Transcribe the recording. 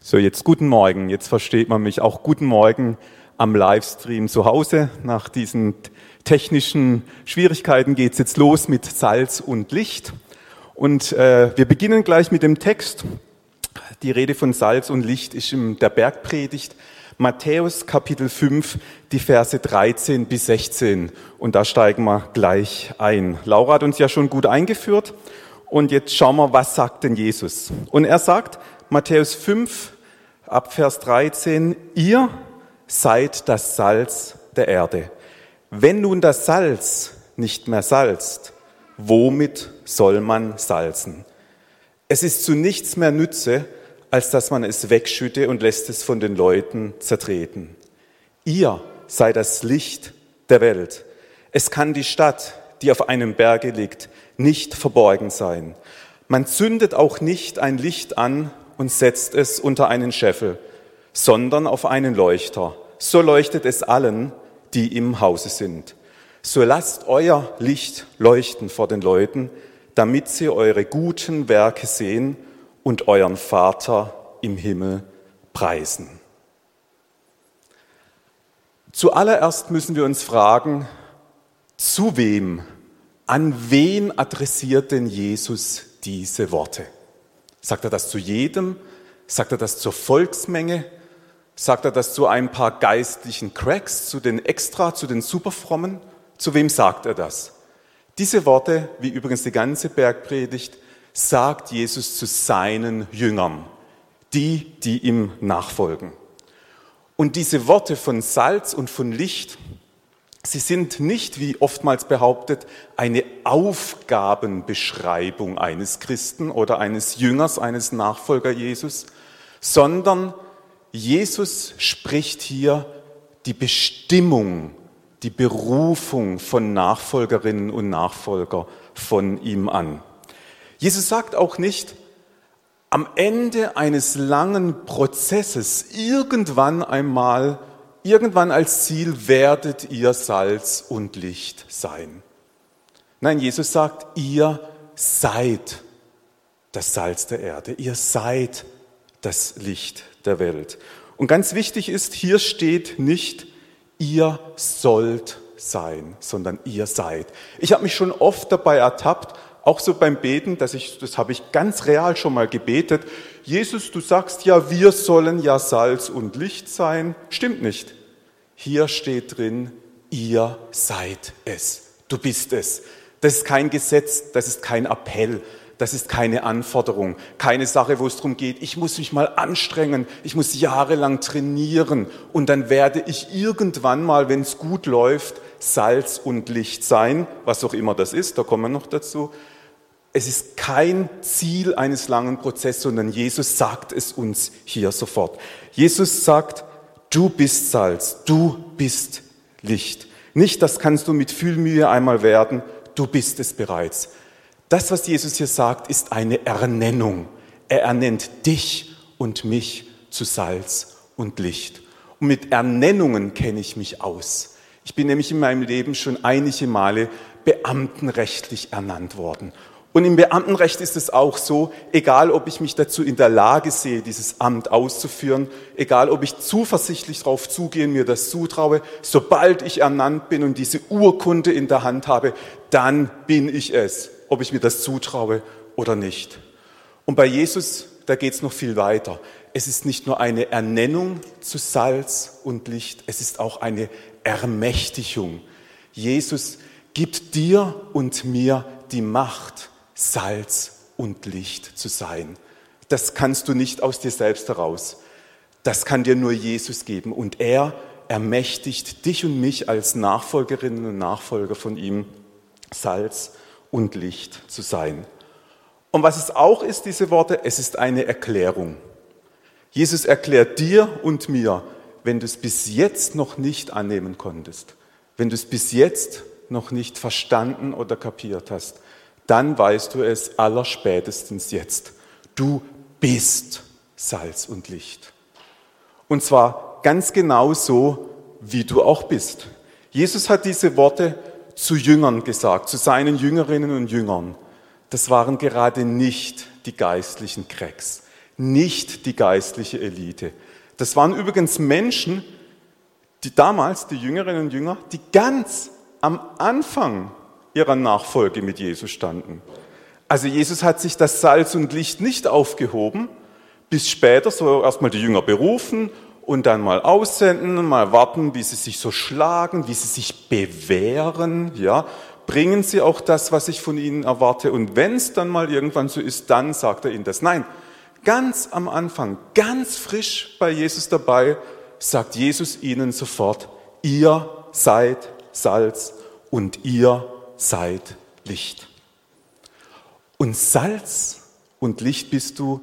So, jetzt guten Morgen. Jetzt versteht man mich auch guten Morgen am Livestream zu Hause. Nach diesen technischen Schwierigkeiten geht es jetzt los mit Salz und Licht. Und äh, wir beginnen gleich mit dem Text. Die Rede von Salz und Licht ist in der Bergpredigt Matthäus Kapitel 5, die Verse 13 bis 16. Und da steigen wir gleich ein. Laura hat uns ja schon gut eingeführt. Und jetzt schauen wir, was sagt denn Jesus? Und er sagt, Matthäus 5, ab Vers 13, ihr seid das Salz der Erde. Wenn nun das Salz nicht mehr salzt, womit soll man salzen? Es ist zu nichts mehr Nütze, als dass man es wegschütte und lässt es von den Leuten zertreten. Ihr seid das Licht der Welt. Es kann die Stadt, die auf einem Berge liegt, nicht verborgen sein. Man zündet auch nicht ein Licht an und setzt es unter einen Scheffel, sondern auf einen Leuchter. So leuchtet es allen, die im Hause sind. So lasst euer Licht leuchten vor den Leuten, damit sie eure guten Werke sehen und euren Vater im Himmel preisen. Zuallererst müssen wir uns fragen, zu wem, an wen adressiert denn Jesus diese Worte? Sagt er das zu jedem? Sagt er das zur Volksmenge? Sagt er das zu ein paar geistlichen Cracks, zu den Extra, zu den Superfrommen? Zu wem sagt er das? Diese Worte, wie übrigens die ganze Bergpredigt, sagt Jesus zu seinen Jüngern, die, die ihm nachfolgen. Und diese Worte von Salz und von Licht, Sie sind nicht, wie oftmals behauptet, eine Aufgabenbeschreibung eines Christen oder eines Jüngers, eines Nachfolger Jesus, sondern Jesus spricht hier die Bestimmung, die Berufung von Nachfolgerinnen und Nachfolger von ihm an. Jesus sagt auch nicht, am Ende eines langen Prozesses irgendwann einmal irgendwann als Ziel werdet ihr Salz und Licht sein. Nein, Jesus sagt, ihr seid das Salz der Erde, ihr seid das Licht der Welt. Und ganz wichtig ist, hier steht nicht, ihr sollt sein, sondern ihr seid. Ich habe mich schon oft dabei ertappt, auch so beim Beten, dass ich, das habe ich ganz real schon mal gebetet. Jesus, du sagst ja, wir sollen ja Salz und Licht sein. Stimmt nicht. Hier steht drin, ihr seid es. Du bist es. Das ist kein Gesetz, das ist kein Appell, das ist keine Anforderung, keine Sache, wo es darum geht, ich muss mich mal anstrengen, ich muss jahrelang trainieren und dann werde ich irgendwann mal, wenn es gut läuft, Salz und Licht sein, was auch immer das ist, da kommen wir noch dazu. Es ist kein Ziel eines langen Prozesses, sondern Jesus sagt es uns hier sofort. Jesus sagt, du bist Salz, du bist Licht. Nicht, das kannst du mit viel Mühe einmal werden, du bist es bereits. Das, was Jesus hier sagt, ist eine Ernennung. Er ernennt dich und mich zu Salz und Licht. Und mit Ernennungen kenne ich mich aus. Ich bin nämlich in meinem Leben schon einige Male beamtenrechtlich ernannt worden. Und im Beamtenrecht ist es auch so, egal ob ich mich dazu in der Lage sehe, dieses Amt auszuführen, egal ob ich zuversichtlich darauf zugehe mir das zutraue, sobald ich ernannt bin und diese Urkunde in der Hand habe, dann bin ich es, ob ich mir das zutraue oder nicht. Und bei Jesus, da geht es noch viel weiter. Es ist nicht nur eine Ernennung zu Salz und Licht, es ist auch eine Ermächtigung. Jesus gibt dir und mir die Macht, Salz und Licht zu sein. Das kannst du nicht aus dir selbst heraus. Das kann dir nur Jesus geben. Und er ermächtigt dich und mich als Nachfolgerinnen und Nachfolger von ihm, Salz und Licht zu sein. Und was es auch ist, diese Worte, es ist eine Erklärung. Jesus erklärt dir und mir, wenn du es bis jetzt noch nicht annehmen konntest, wenn du es bis jetzt noch nicht verstanden oder kapiert hast, dann weißt du es allerspätestens jetzt. Du bist Salz und Licht. Und zwar ganz genau so, wie du auch bist. Jesus hat diese Worte zu Jüngern gesagt, zu seinen Jüngerinnen und Jüngern. Das waren gerade nicht die geistlichen Cracks. nicht die geistliche Elite. Das waren übrigens Menschen, die damals, die Jüngerinnen und Jünger, die ganz am Anfang ihrer Nachfolge mit Jesus standen. Also Jesus hat sich das Salz und Licht nicht aufgehoben, bis später so erstmal die Jünger berufen und dann mal aussenden, mal warten, wie sie sich so schlagen, wie sie sich bewähren, ja, bringen sie auch das, was ich von ihnen erwarte. Und wenn es dann mal irgendwann so ist, dann sagt er ihnen das. Nein, ganz am Anfang, ganz frisch bei Jesus dabei, sagt Jesus ihnen sofort, ihr seid Salz und ihr seid Licht. Und Salz und Licht bist du,